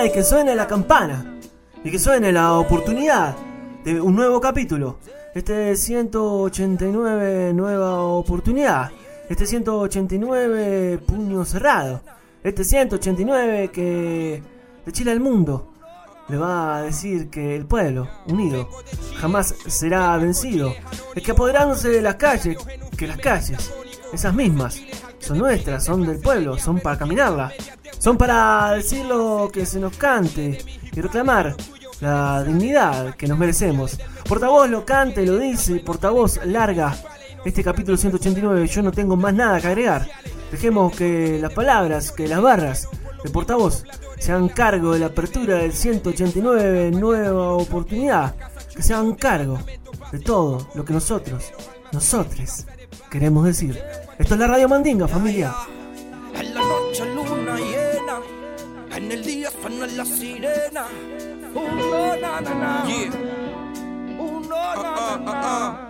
Sirena y que suene la campana. Y que suene la oportunidad de un nuevo capítulo. Este 189 nueva oportunidad. Este 189 puño cerrado. Este 189 que de Chile al mundo le va a decir que el pueblo unido jamás será vencido. Es que apoderándose de las calles, que las calles, esas mismas, son nuestras, son del pueblo, son para caminarla, son para decir lo que se nos cante y reclamar la dignidad que nos merecemos. Portavoz lo canta y lo dice, portavoz larga este capítulo 189, yo no tengo más nada que agregar. Dejemos que las palabras, que las barras de portavoz se hagan cargo de la apertura del 189 nueva oportunidad, que se hagan cargo de todo lo que nosotros, nosotros, queremos decir. Esto es la Radio Mandinga, familia. En la noche luna llena, en el día suena la sirena. Uno, na, na, na. Uno, na, na, na.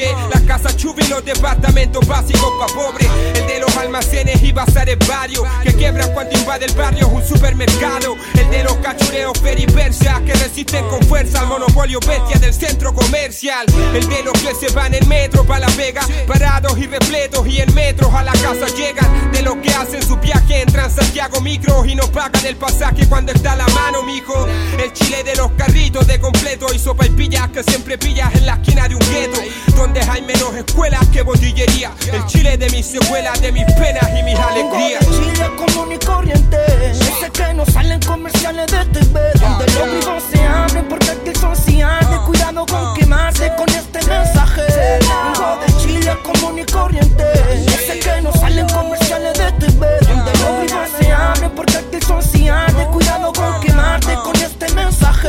las casas chubi y los departamentos básicos pa' pobres. El de los almacenes y bazares varios, que quiebran cuando invade el barrio un supermercado. El de los cachureos peripersas que resisten con fuerza al monopolio bestia del centro comercial. El de los que se van en metro pa' la vega, parados y repletos y en metros a la casa llegan. De los que hacen su viaje en Transantiago Micro y no pagan el pasaje cuando está a la mano, mijo. El chile de los carritos de completo y sopa y pillas que siempre pillas en la esquina de un gueto. Donde hay menos escuelas que botillería. El chile de mis secuelas, de mis penas y mis alegrías. de Chile común y corriente. Ese que no salen comerciales de TV. Donde los vivos se abren porque aquí son arde. Cuidado con quemarse con este mensaje. Vengo de Chile común y corriente. Ese que no salen comerciales de TV. Donde los vivos se abren porque aquí son. Cuidado con quemarte con este mensaje.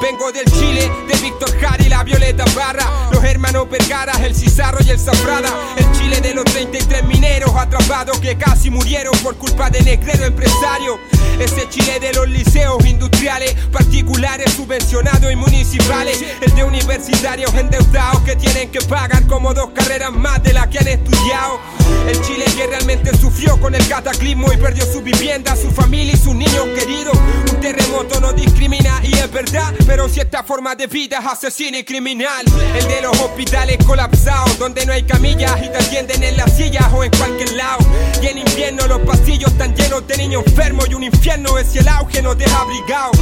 Vengo del Chile, de Víctor Jara y la Violeta Barra. Los hermanos Vergara, el Cizarro y el Zafrada. El Chile de los 33 mineros atrapados que casi murieron por culpa de negrero empresario. Ese Chile de los liceos industriales, particulares, subvencionados y municipales. El de universitarios endeudados que tienen que pagar como dos carreras más de las que han estudiado. El Chile que realmente sufrió con el cataclismo y perdió su vivienda, su familia y sus niños queridos. Terremoto no discrimina y es verdad, pero si esta forma de vida es asesina y criminal. El de los hospitales colapsados, donde no hay camillas y te atienden en las sillas o en cualquier lado. Y en invierno los pasillos están llenos de niños enfermos y un infierno es si el auge nos deja abrigado.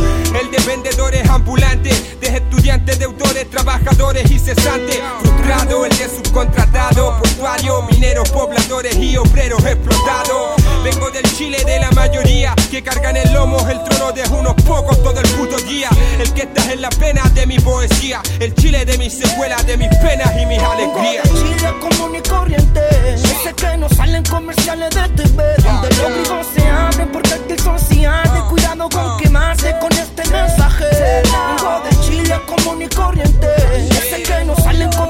El de vendedores ambulantes, de estudiantes, deudores, trabajadores y cesantes. Frustrado, el de subcontratado, portuario, mineros, pobladores y obreros explotados. Vengo del Chile de la mayoría que cargan el lomo el trono de unos pocos todo el puto día. El que está en la pena de mi poesía, el Chile de mis secuelas, de mis penas y mis alegrías. Chile común y corriente. Ese que no salen comerciales de TV. Donde los grifos se abren porque aquí son ciantes. Cuidado con quemarse con este mensaje. Vengo de Chile común y corriente. Ese que no salen comerciales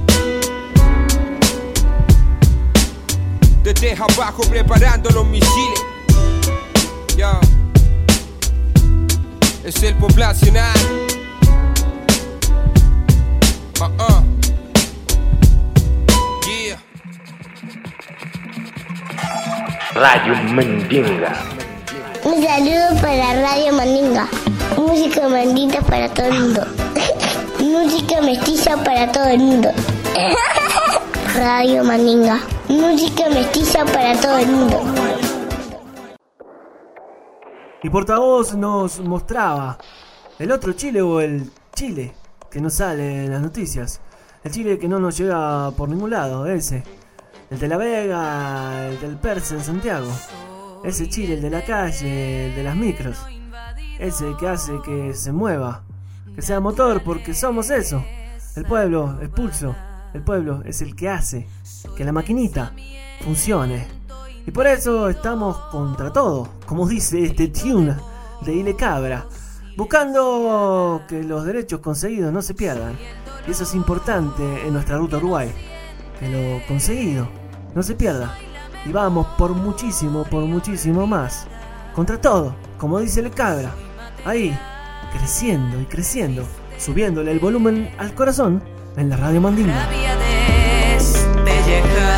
Desde abajo preparando los misiles. Ya. Es el poblacional. Uh -uh. Yeah. Radio Mandinga. Un saludo para Radio Mandinga. Música mandinga para todo el mundo. Música mestiza para todo el mundo. Radio Mandinga. Música mestiza para todo el mundo. Y portavoz nos mostraba el otro Chile o el Chile que no sale en las noticias. El Chile que no nos llega por ningún lado, ese. El de La Vega, el del Perse en Santiago. Ese Chile, el de la calle, el de las micros. Ese que hace que se mueva, que sea motor, porque somos eso. El pueblo es pulso. El pueblo es el que hace que la maquinita funcione. Y por eso estamos contra todo, como dice este tune de Ile Cabra, buscando que los derechos conseguidos no se pierdan. Y eso es importante en nuestra ruta a Uruguay, que lo conseguido no se pierda. Y vamos por muchísimo, por muchísimo más. Contra todo, como dice Ile Cabra, ahí, creciendo y creciendo, subiéndole el volumen al corazón en la radio Mandinga. Yeah.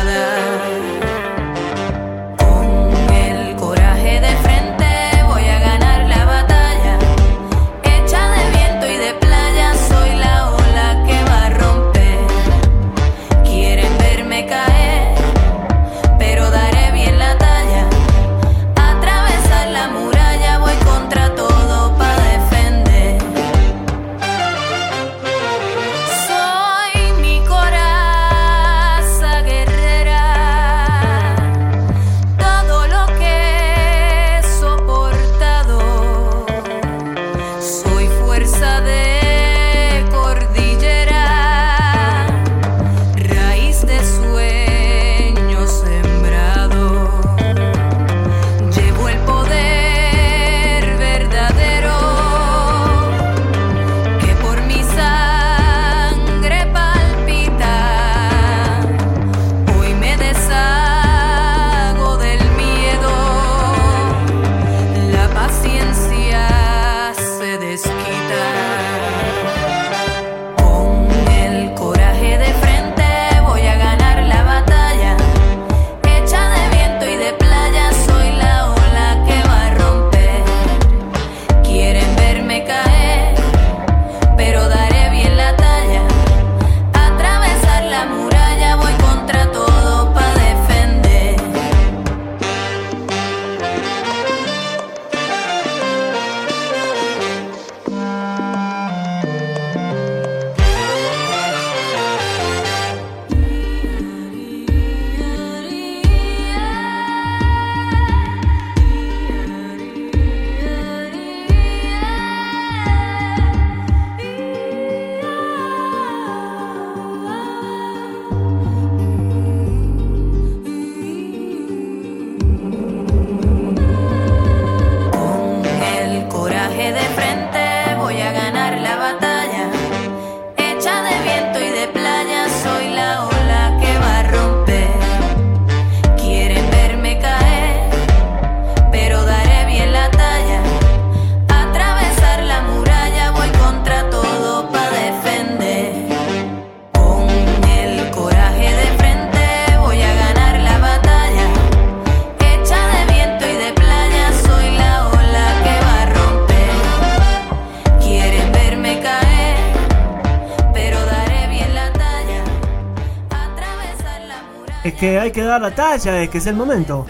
La talla, es que es el momento.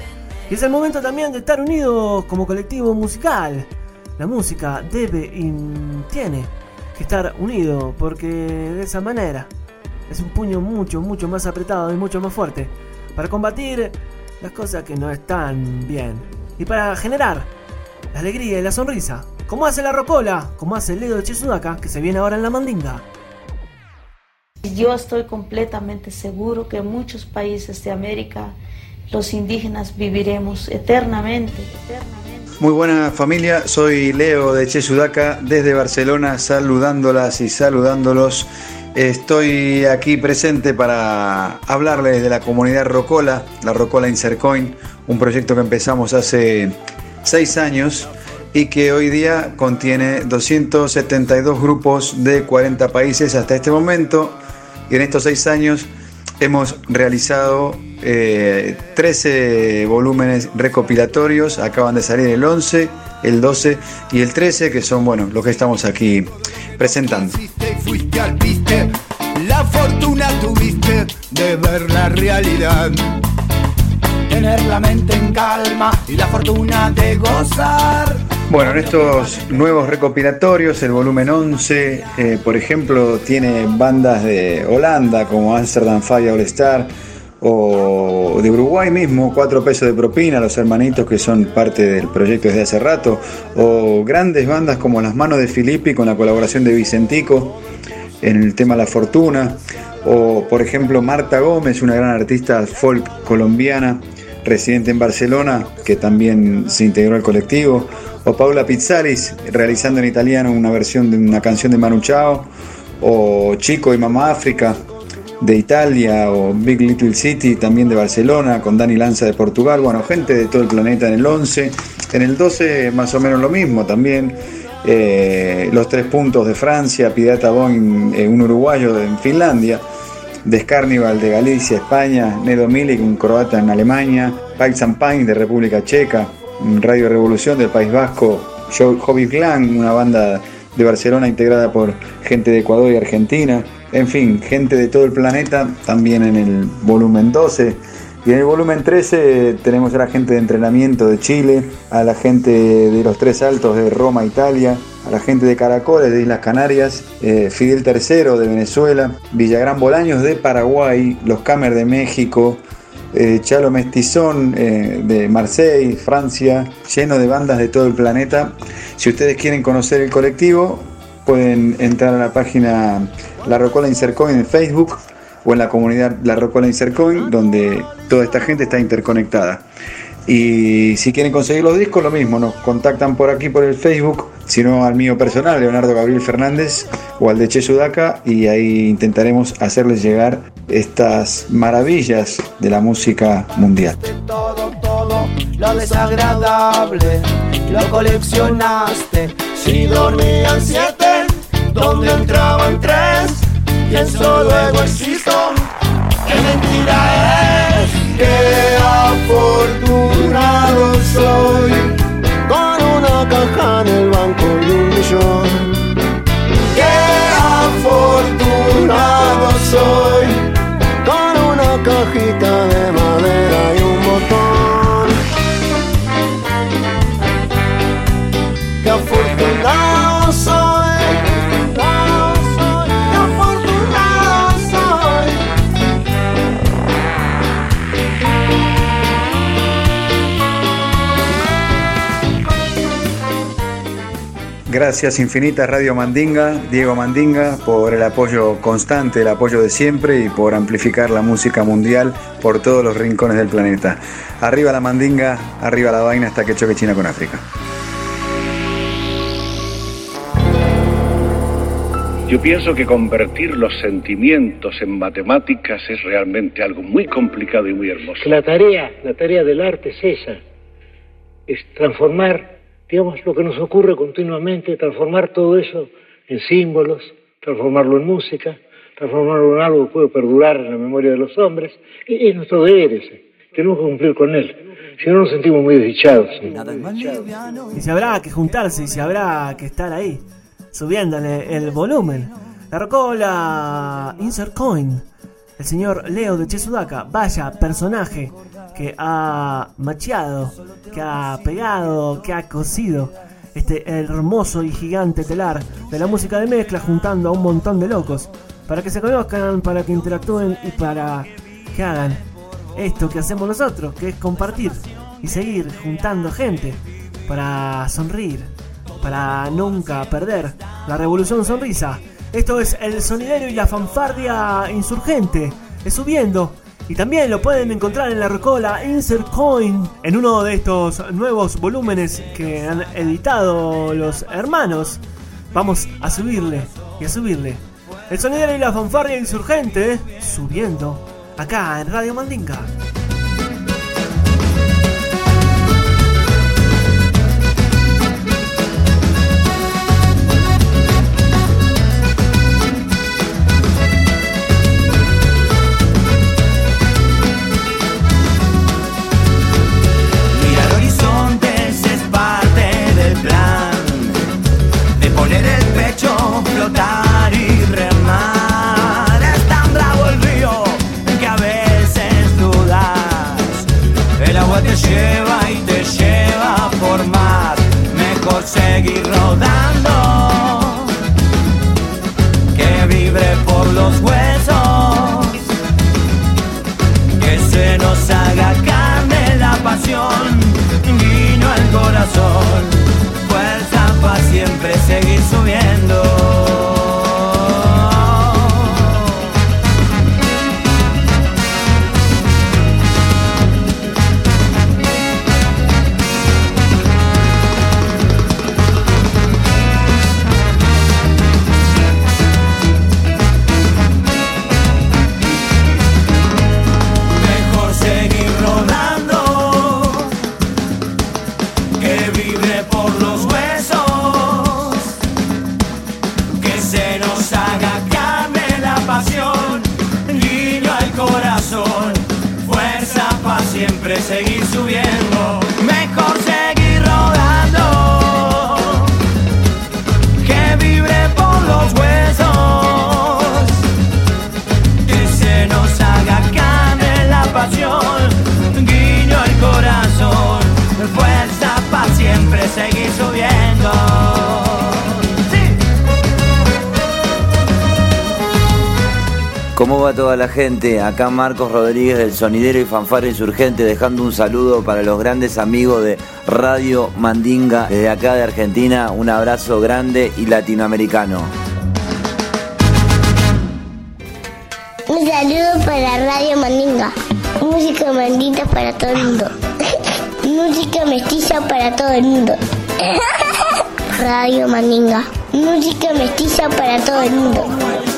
Y es el momento también de estar unidos como colectivo musical. La música debe y tiene que estar unido porque de esa manera es un puño mucho, mucho más apretado y mucho más fuerte para combatir las cosas que no están bien y para generar la alegría y la sonrisa, como hace la Rocola, como hace el Leo de Chisudaca, que se viene ahora en la mandinga. Yo estoy completamente seguro que en muchos países de América los indígenas viviremos eternamente. Muy buena familia, soy Leo de Che Sudaca desde Barcelona saludándolas y saludándolos. Estoy aquí presente para hablarles de la comunidad Rocola, la Rocola Insercoin, un proyecto que empezamos hace seis años y que hoy día contiene 272 grupos de 40 países hasta este momento. Y en estos seis años hemos realizado eh, 13 volúmenes recopilatorios, acaban de salir el 11, el 12 y el 13, que son bueno, los que estamos aquí presentando. La fortuna tuviste de ver la realidad. Tener la mente en calma y la fortuna de gozar. Bueno, en estos nuevos recopilatorios, el volumen 11, eh, por ejemplo, tiene bandas de Holanda como Amsterdam Fire All Star o de Uruguay mismo, Cuatro pesos de propina, los hermanitos que son parte del proyecto desde hace rato, o grandes bandas como Las Manos de Filippi con la colaboración de Vicentico en el tema La Fortuna, o por ejemplo Marta Gómez, una gran artista folk colombiana residente en Barcelona, que también se integró al colectivo, o Paula Pizzalis, realizando en italiano una versión de una canción de Manu Chao, o Chico y Mamá África de Italia, o Big Little City también de Barcelona, con Dani Lanza de Portugal, bueno, gente de todo el planeta en el 11, en el 12 más o menos lo mismo también. eh, los tres puntos de Francia, Pidata Bon, eh, un uruguayo en Finlandia, Descarnival de Galicia, España, Nedo Milik, un croata en Alemania, Pike Champagne de República Checa, Radio Revolución del País Vasco, Hobby Clan, una banda de Barcelona integrada por gente de Ecuador y Argentina, en fin, gente de todo el planeta, también en el volumen 12. Y en el volumen 13 tenemos a la gente de entrenamiento de Chile, a la gente de los Tres Altos de Roma, Italia, a la gente de Caracoles de Islas Canarias, eh, Fidel III de Venezuela, Villagrán Bolaños de Paraguay, Los Camer de México, eh, Chalo Mestizón eh, de Marseille, Francia, lleno de bandas de todo el planeta. Si ustedes quieren conocer el colectivo, pueden entrar a la página La Rocola Insercoin en Facebook o en la comunidad La Rocola Insercoin, donde toda esta gente está interconectada. Y si quieren conseguir los discos, lo mismo, nos contactan por aquí por el Facebook, sino al mío personal, Leonardo Gabriel Fernández, o al de Che Sudaca, y ahí intentaremos hacerles llegar estas maravillas de la música mundial. Todo, todo lo desagradable lo coleccionaste. Si dormían siete, donde entraban tres, pienso luego existo. ¿Qué mentira es? ¡Qué afortunado soy! Caja en el banco y un millón. ¡Qué afortunado soy! Con una cajita de Gracias infinitas Radio Mandinga, Diego Mandinga, por el apoyo constante, el apoyo de siempre y por amplificar la música mundial por todos los rincones del planeta. Arriba la Mandinga, arriba la vaina hasta que choque China con África. Yo pienso que convertir los sentimientos en matemáticas es realmente algo muy complicado y muy hermoso. La tarea, la tarea del arte es esa, es transformar, digamos, lo que nos ocurre continuamente, transformar todo eso en símbolos, transformarlo en música, transformarlo en algo que puede perdurar en la memoria de los hombres, y es nuestro deber ese, tenemos que cumplir con él, si no nos sentimos muy desdichados. Y si habrá que juntarse y si habrá que estar ahí, subiéndole el volumen. La Rocola Insert Coin el señor Leo de Chesudaka, vaya personaje que ha macheado, que ha pegado, que ha cosido este hermoso y gigante telar de la música de mezcla juntando a un montón de locos para que se conozcan, para que interactúen y para que hagan esto que hacemos nosotros, que es compartir y seguir juntando gente para sonreír, para nunca perder la revolución sonrisa. Esto es el sonidero y la fanfardia insurgente, es subiendo. Y también lo pueden encontrar en la recola Insert Coin, en uno de estos nuevos volúmenes que han editado los hermanos. Vamos a subirle y a subirle. El sonidero y la fanfardia insurgente subiendo acá en Radio Mandinga. Gente? Acá Marcos Rodríguez del Sonidero y Fanfarra Insurgente dejando un saludo para los grandes amigos de Radio Mandinga desde acá de Argentina. Un abrazo grande y latinoamericano. Un saludo para Radio Mandinga. Música mandita para todo el mundo. Música mestiza para todo el mundo. Radio Mandinga. Música mestiza para todo el mundo.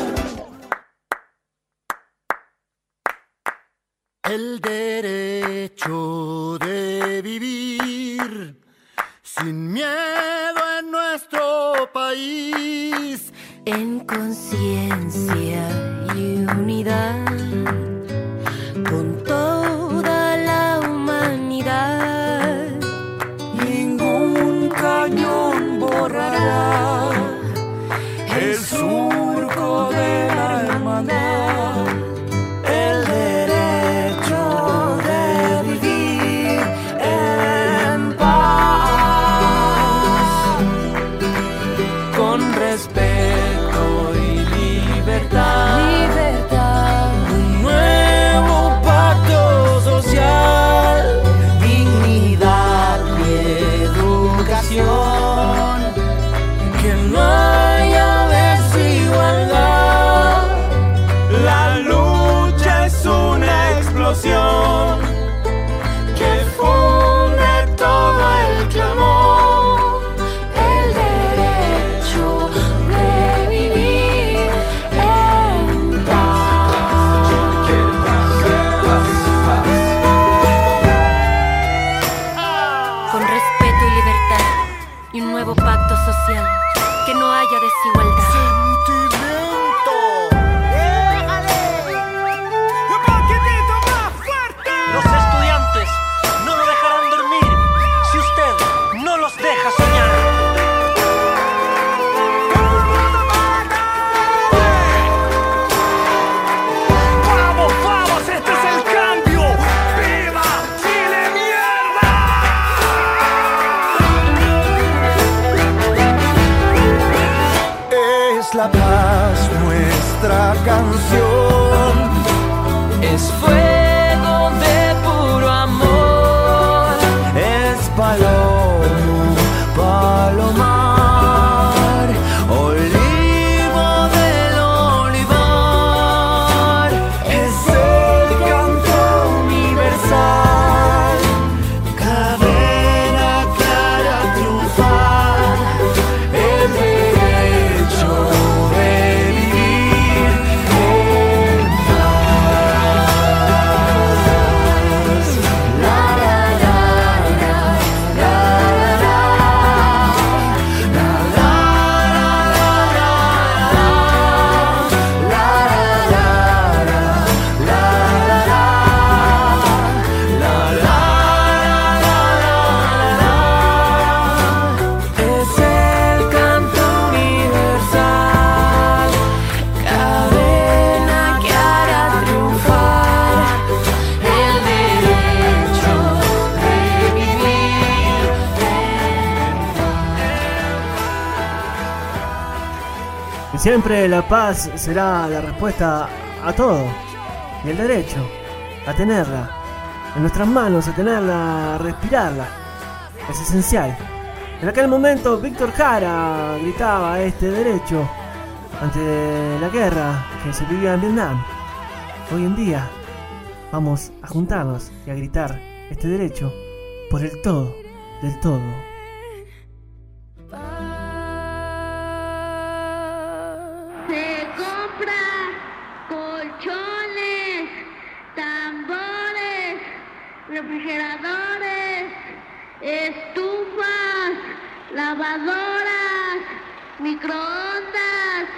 Siempre la paz será la respuesta a todo. Y el derecho a tenerla en nuestras manos, a tenerla, a respirarla. Es esencial. En aquel momento Víctor Jara gritaba este derecho ante la guerra que se vivía en Vietnam. Hoy en día vamos a juntarnos y a gritar este derecho por el todo, del todo. Microondas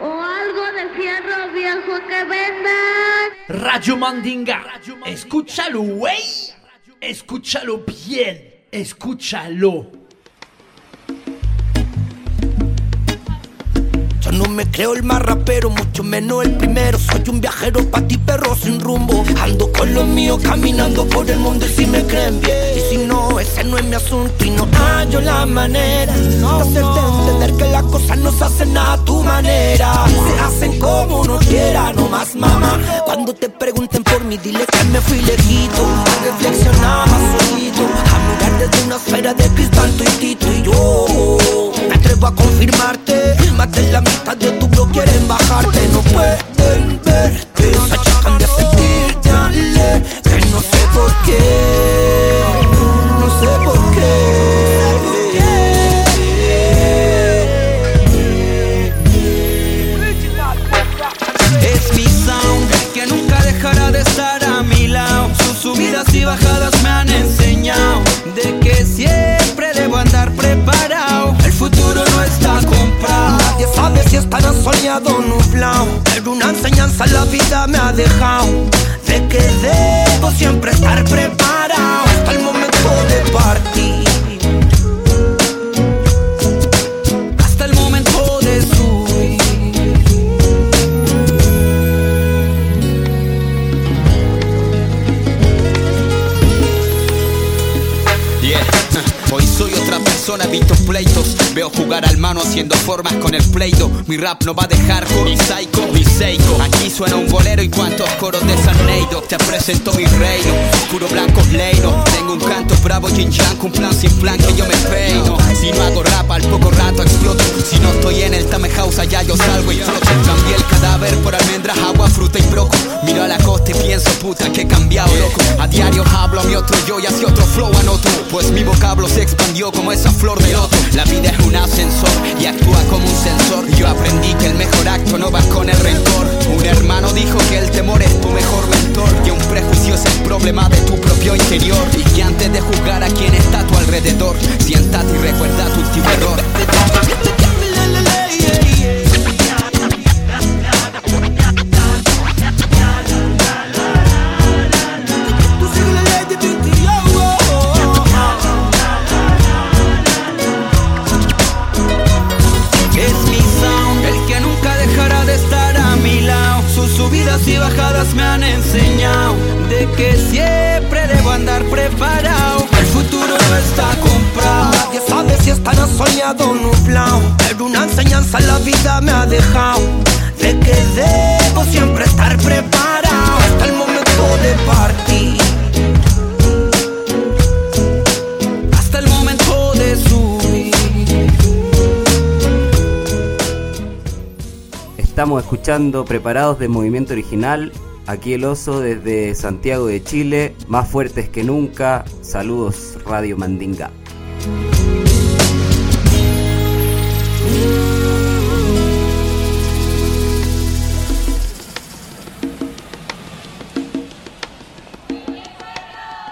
o algo de fierro viejo que vendan. Radio Mandinga, escúchalo, güey. Escúchalo bien, escúchalo. No me creo el más rapero, mucho menos el primero. Soy un viajero pa' ti, perro sin rumbo. Ando con lo mío, caminando por el mundo y si me creen bien. Y si no, ese no es mi asunto y no hallo la manera de hacerte entender que las cosas no se hacen a tu manera. Se hacen como uno quiera, no más mamá. Cuando te pregunten por mí, dile que me fui lejito. A reflexionar más solito, a mirar desde una esfera de cristal, tu y yo. Atrevo a confirmarte, más de la mitad de tu blog quieren bajarte. No pueden ver que se achacan de sentir, dale, que no sé por qué. Sabe si estará soleado o nublado. Pero una enseñanza la vida me ha dejado. De que debo siempre estar preparado hasta el momento de partir. Hasta el momento de subir. Yeah. Hoy soy otra persona, visto pleitos Veo jugar al mano haciendo formas con el pleito. Mi rap no va a dejar ni psycho ni seiko. Aquí suena un bolero y cuantos coros de San Neido Te presento mi reino, puro blanco leino. Tengo un canto bravo, yin yang, un plan sin plan que yo me peino. Si no hago rap al poco rato exploto. Si no estoy en el Tame House allá yo salgo y floto. Cambié el cadáver por almendras, agua, fruta y broco. Miro a la costa y pienso puta que he cambiado loco. A diario hablo a mi otro yo y hacia otro flow anoto Pues mi vocablo se expandió como esa flor de loto. La vida es un ascensor y actúa como un sensor. Yo aprendí que el mejor acto no va con el rencor. Un hermano dijo que el temor es tu mejor mentor. Que un prejuicio es el problema de tu propio interior. Y que antes de juzgar a quien está a tu alrededor Siéntate y recuerda tu último error que siempre debo andar preparado. El futuro no está comprado. Nadie sabe si estará soñado o nublado. Pero una enseñanza la vida me ha dejado. De que debo siempre estar preparado hasta el momento de partir. Hasta el momento de subir. Estamos escuchando Preparados de Movimiento Original. Aquí el oso desde Santiago de Chile, más fuertes que nunca. Saludos, Radio Mandinga.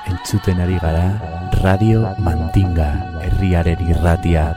Entzuten ari gara Radio Mandinga, herriaren irratia.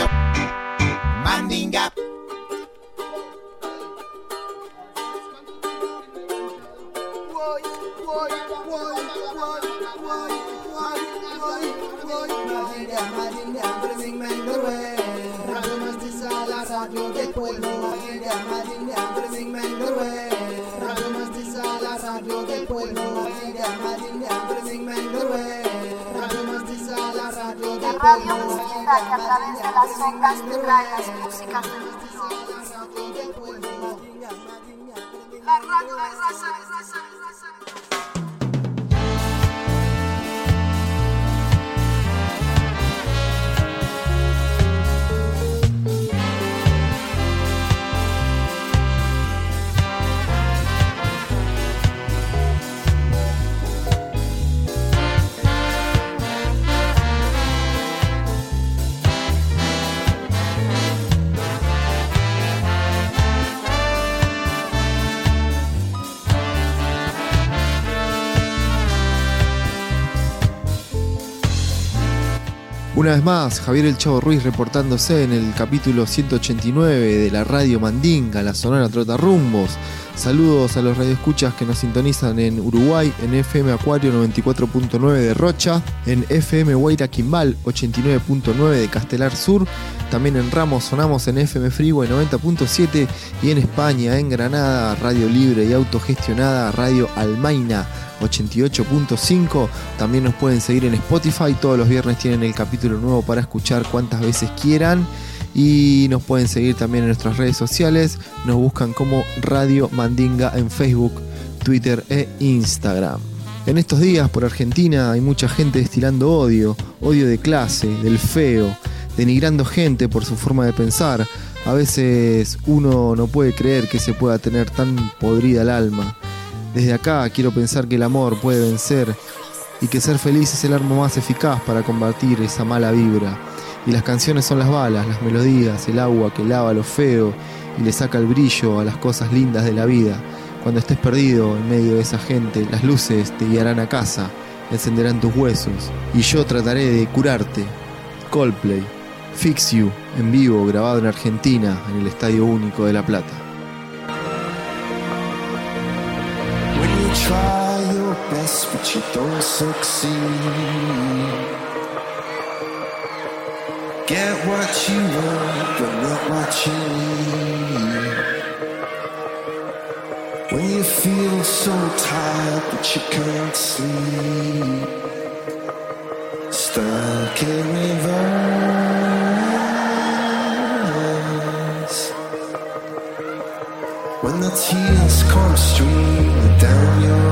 Radio Mandinga que a través de las ondas te trae las músicas del La radio de Una vez más, Javier El Chavo Ruiz reportándose en el capítulo 189 de la radio Mandinga, la Sonora Trota Rumbos. Saludos a los radioescuchas que nos sintonizan en Uruguay, en FM Acuario 94.9 de Rocha, en FM Guaira Quimbal 89.9 de Castelar Sur, también en Ramos sonamos en FM Freeway 90.7 y en España, en Granada, Radio Libre y Autogestionada, Radio Almaina 88.5. También nos pueden seguir en Spotify. Todos los viernes tienen el capítulo nuevo para escuchar cuantas veces quieran. Y nos pueden seguir también en nuestras redes sociales. Nos buscan como Radio Mandinga en Facebook, Twitter e Instagram. En estos días por Argentina hay mucha gente destilando odio, odio de clase, del feo, denigrando gente por su forma de pensar. A veces uno no puede creer que se pueda tener tan podrida el alma. Desde acá quiero pensar que el amor puede vencer y que ser feliz es el arma más eficaz para combatir esa mala vibra. Y las canciones son las balas, las melodías, el agua que lava lo feo y le saca el brillo a las cosas lindas de la vida. Cuando estés perdido en medio de esa gente, las luces te guiarán a casa, encenderán tus huesos y yo trataré de curarte. Coldplay, Fix You, en vivo, grabado en Argentina, en el Estadio Único de La Plata. Get what you want but not what you need. When you feel so tired that you can't sleep. Stuck in reverse. When the tears come streaming down your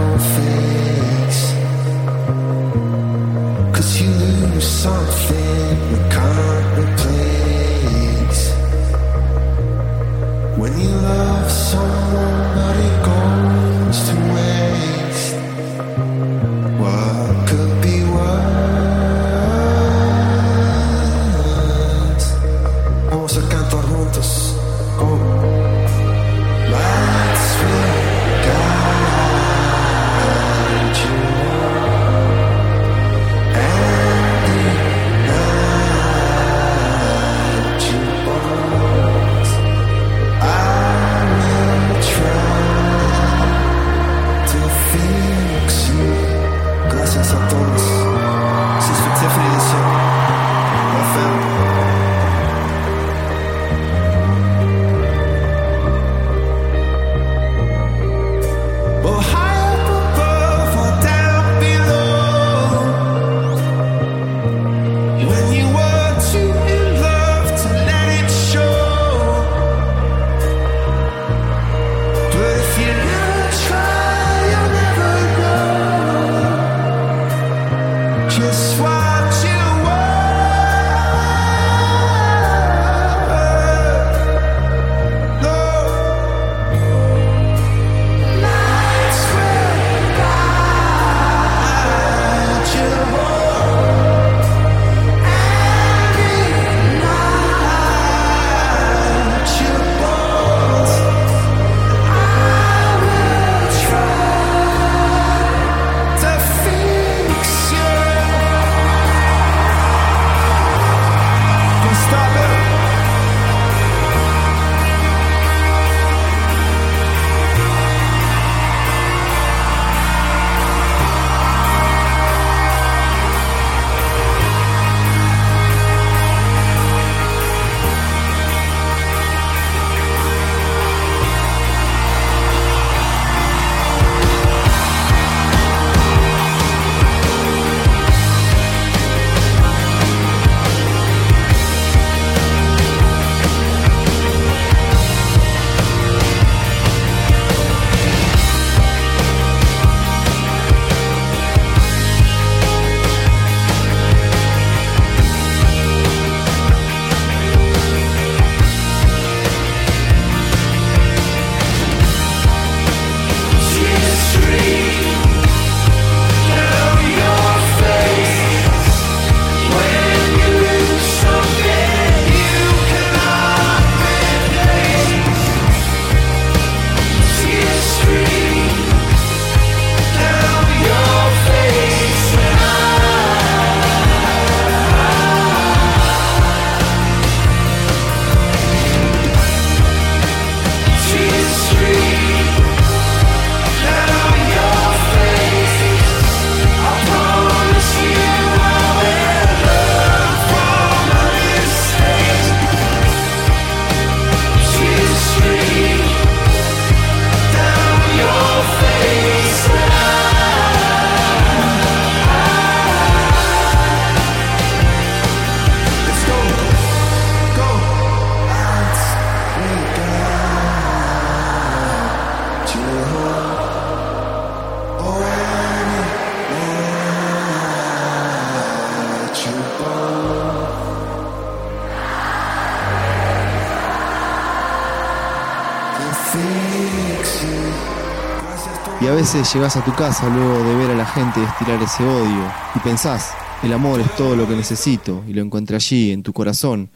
a veces llegás a tu casa luego de ver a la gente estirar ese odio y pensás, el amor es todo lo que necesito y lo encontré allí, en tu corazón.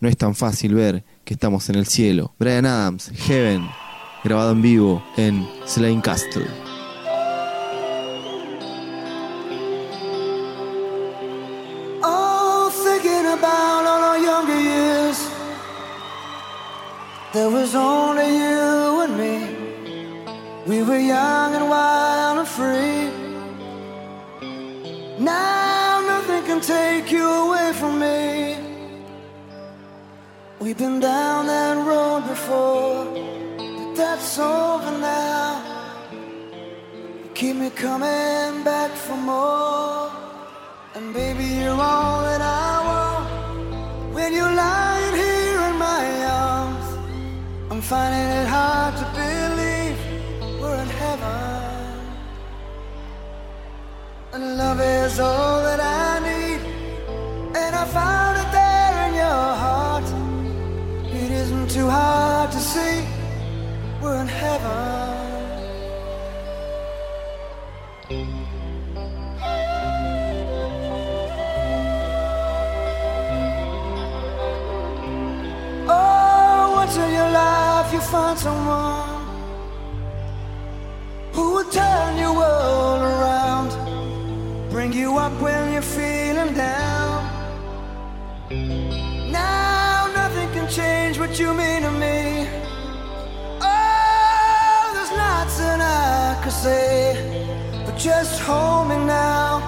No es tan fácil ver que estamos en el cielo. Brian Adams, Heaven, grabado en vivo en Slane Castle. Oh. We were young and wild and free. Now nothing can take you away from me. We've been down that road before, but that's over now. You keep me coming back for more. And baby, you're all that I want. When you're lying here in my arms, I'm finding it hard to believe Love is all that I need. And I found it there in your heart. It isn't too hard to see we're in heaven. Oh, once in your life you find someone who will turn your world around, bring you up when you're feeling down. Now nothing can change what you mean to me. Oh, there's lots that I could say, but just hold me now,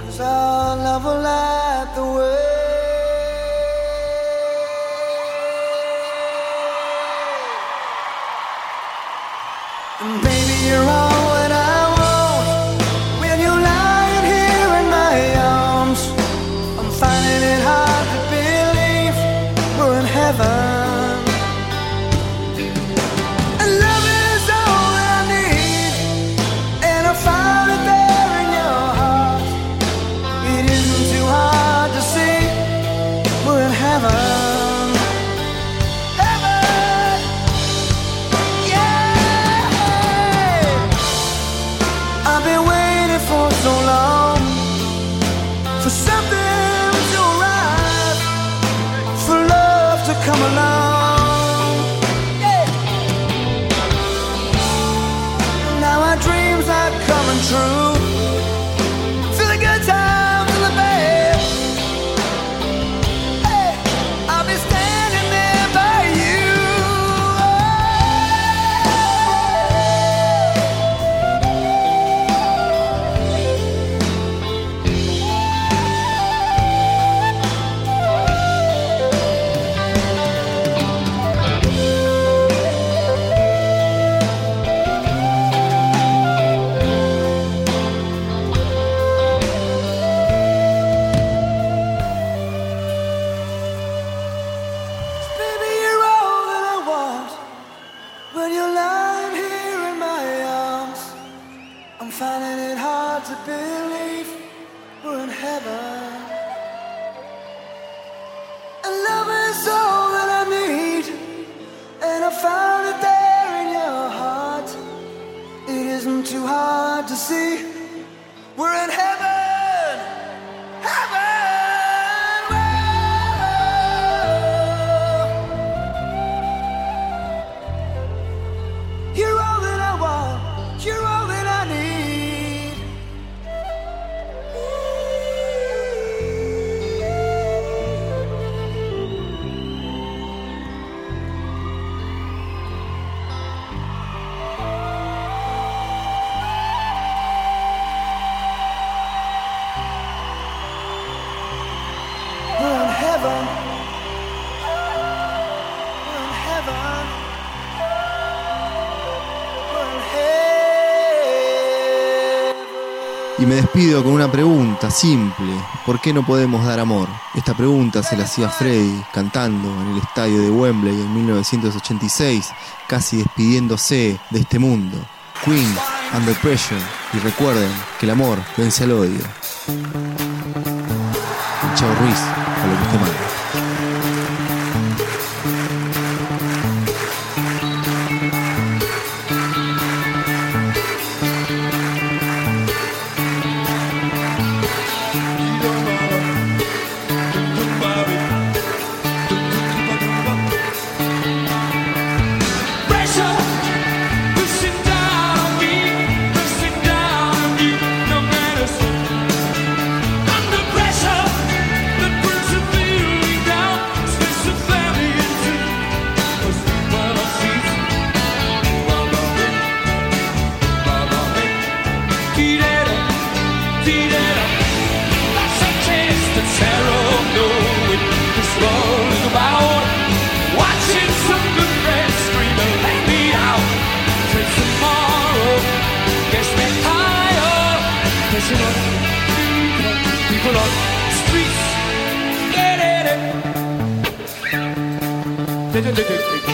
cause love will light the way. I found it there in your heart. It isn't too hard to see. Despido con una pregunta simple. ¿Por qué no podemos dar amor? Esta pregunta se la hacía Freddy cantando en el estadio de Wembley en 1986, casi despidiéndose de este mundo. Queen, Under Pressure. Y recuerden que el amor vence al odio. Chao Ruiz, a lo que usted manda. Thank you.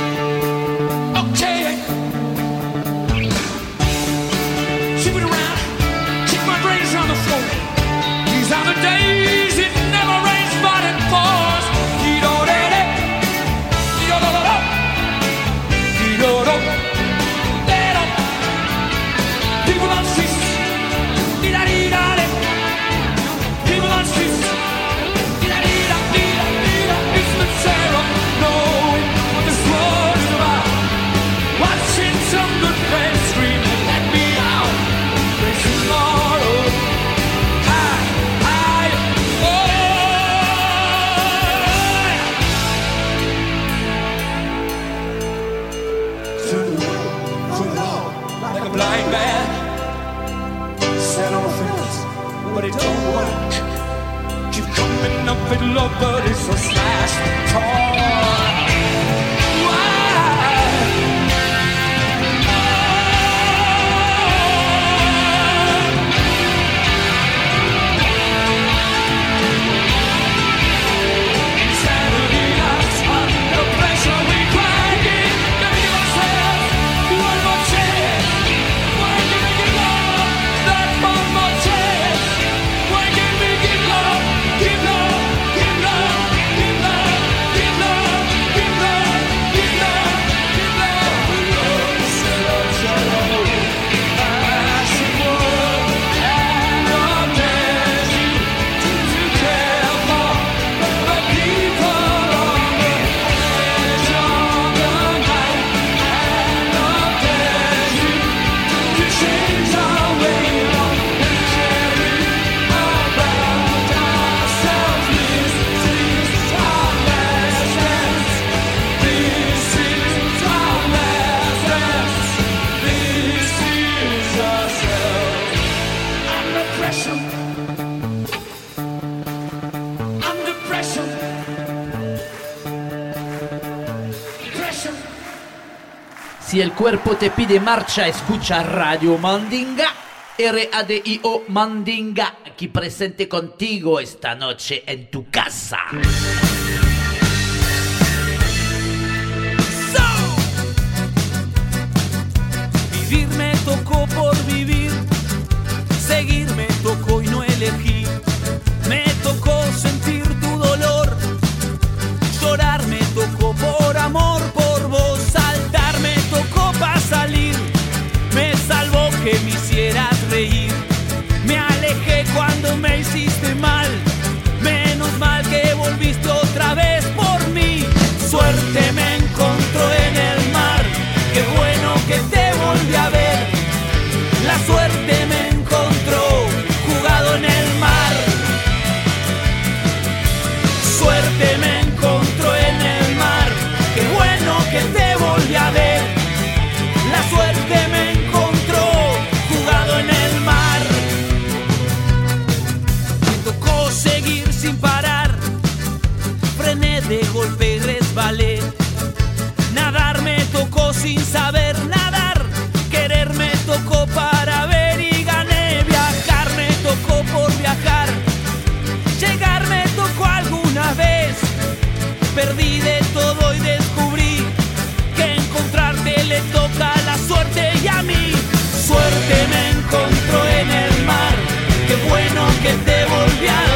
Si el cuerpo te pide marcha, escucha Radio Mandinga. R A D I O Mandinga, aquí presente contigo esta noche en tu casa. So. Vivir me tocó por vivir, seguir Yeah.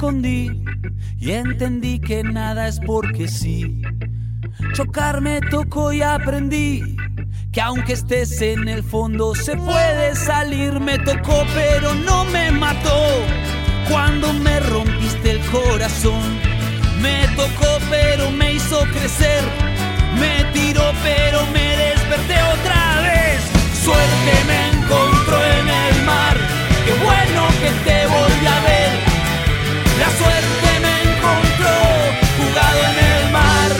y entendí que nada es porque sí. Chocar me tocó y aprendí que aunque estés en el fondo se puede salir. Me tocó pero no me mató cuando me rompiste el corazón. Me tocó pero me hizo crecer. Me tiró pero me desperté otra vez. Suerte me encontró en el mar. Qué bueno que te la suerte me encontró jugado en el mar.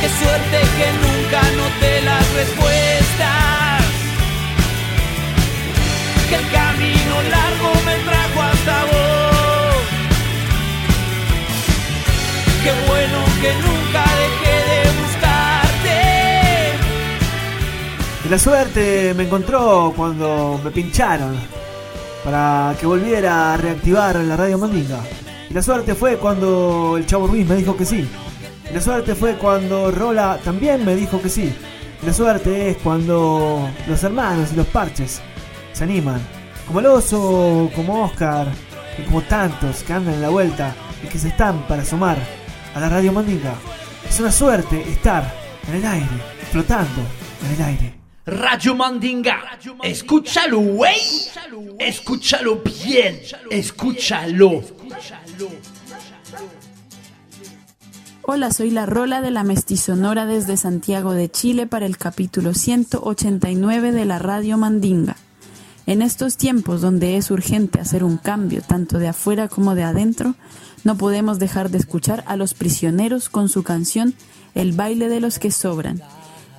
Qué suerte que nunca noté las respuestas. Que el camino largo me trajo hasta vos. Qué bueno que nunca dejé de buscarte. La suerte me encontró cuando me pincharon para que volviera a reactivar la radio Mandinga. Y la suerte fue cuando el Chavo Ruiz me dijo que sí. Y la suerte fue cuando Rola también me dijo que sí. Y la suerte es cuando los hermanos y los parches se animan. Como el oso, como Oscar y como tantos que andan en la vuelta y que se están para sumar a la radio Mandinga. Es una suerte estar en el aire, flotando en el aire. Radio Mandinga, escúchalo, güey. Escúchalo bien, escúchalo. Hola, soy la Rola de la Mestizonora desde Santiago de Chile para el capítulo 189 de la Radio Mandinga. En estos tiempos donde es urgente hacer un cambio tanto de afuera como de adentro, no podemos dejar de escuchar a los prisioneros con su canción El baile de los que sobran,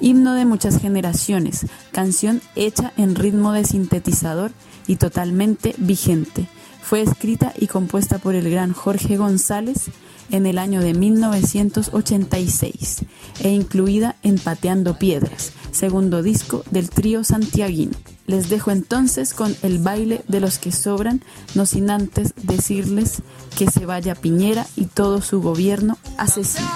himno de muchas generaciones, canción hecha en ritmo de sintetizador y totalmente vigente. Fue escrita y compuesta por el gran Jorge González en el año de 1986 e incluida en Pateando Piedras, segundo disco del trío santiaguino. Les dejo entonces con el baile de los que sobran, no sin antes decirles que se vaya Piñera y todo su gobierno asesino.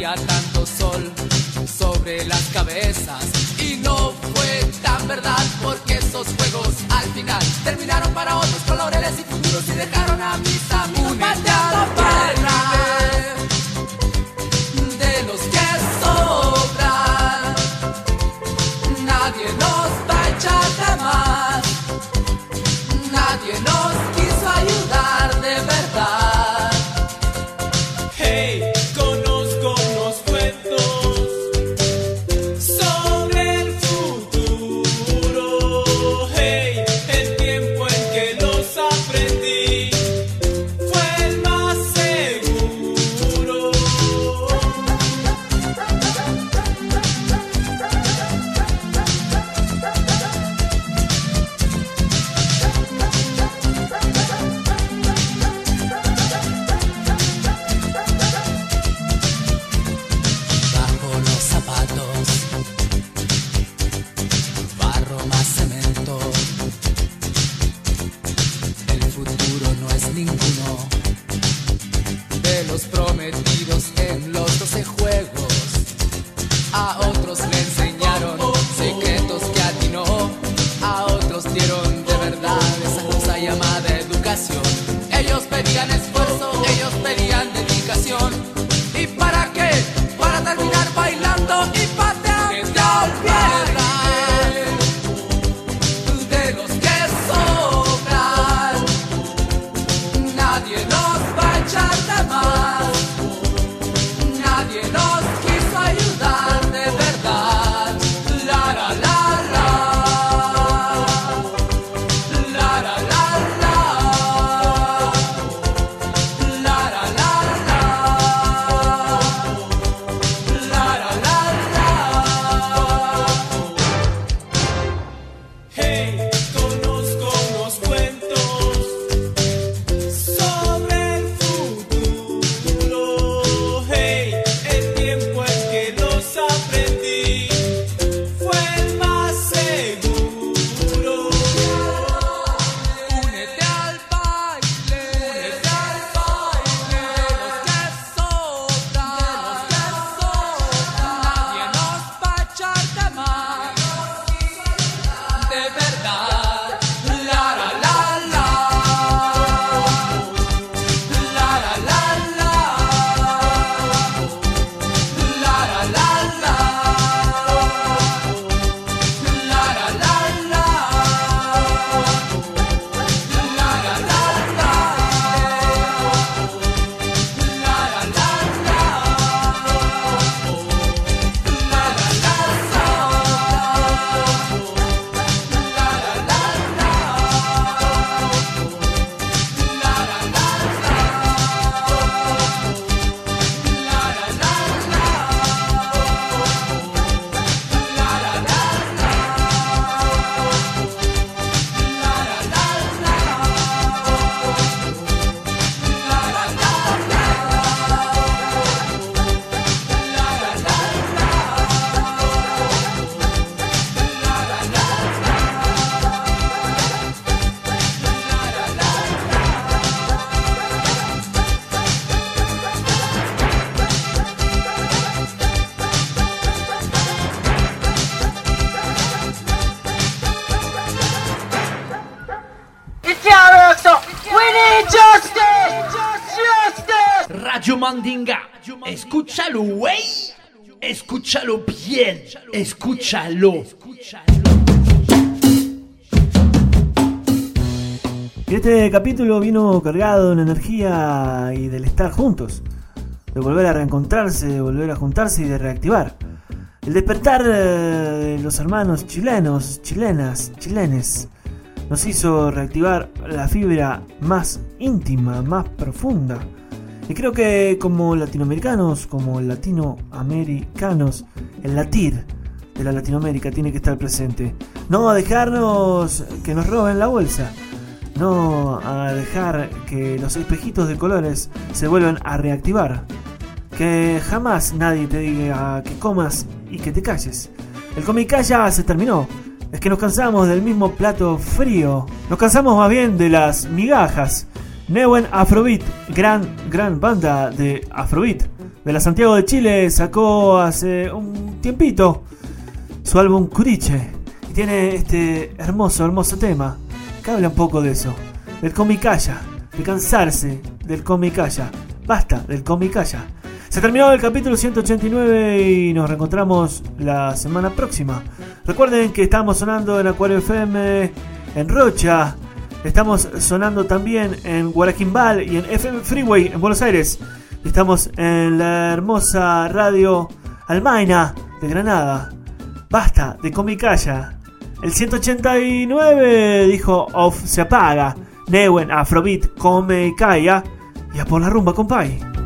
Tanto sol sobre las cabezas. Y no fue tan verdad porque esos juegos al final terminaron Mandinga, escúchalo, güey. Escúchalo bien, escúchalo. Este capítulo vino cargado una energía y del estar juntos, de volver a reencontrarse, de volver a juntarse y de reactivar. El despertar eh, de los hermanos chilenos, chilenas, chilenes, nos hizo reactivar la fibra más íntima, más profunda. Y creo que como latinoamericanos, como latinoamericanos, el latir de la Latinoamérica tiene que estar presente. No a dejarnos que nos roben la bolsa. No a dejar que los espejitos de colores se vuelvan a reactivar. Que jamás nadie te diga que comas y que te calles. El comic ya se terminó. Es que nos cansamos del mismo plato frío. Nos cansamos más bien de las migajas. Neuen Afrobeat, gran, gran banda de Afrobeat. De la Santiago de Chile sacó hace un tiempito su álbum Curiche. Y tiene este hermoso, hermoso tema que habla un poco de eso. Del comicaya, de cansarse del comicaya. Basta del comicaya. Se terminó el capítulo 189 y nos reencontramos la semana próxima. Recuerden que estamos sonando en Acuario FM, en Rocha, estamos sonando también en Guaraquimbal y en FM Freeway en Buenos Aires. Estamos en la hermosa radio Almaina de Granada. Basta de Comicaya. El 189 dijo off se apaga. Neuen Afrobeat calla. Y a por la rumba, compay.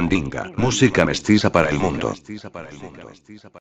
Mandinga, música mestiza para el mundo.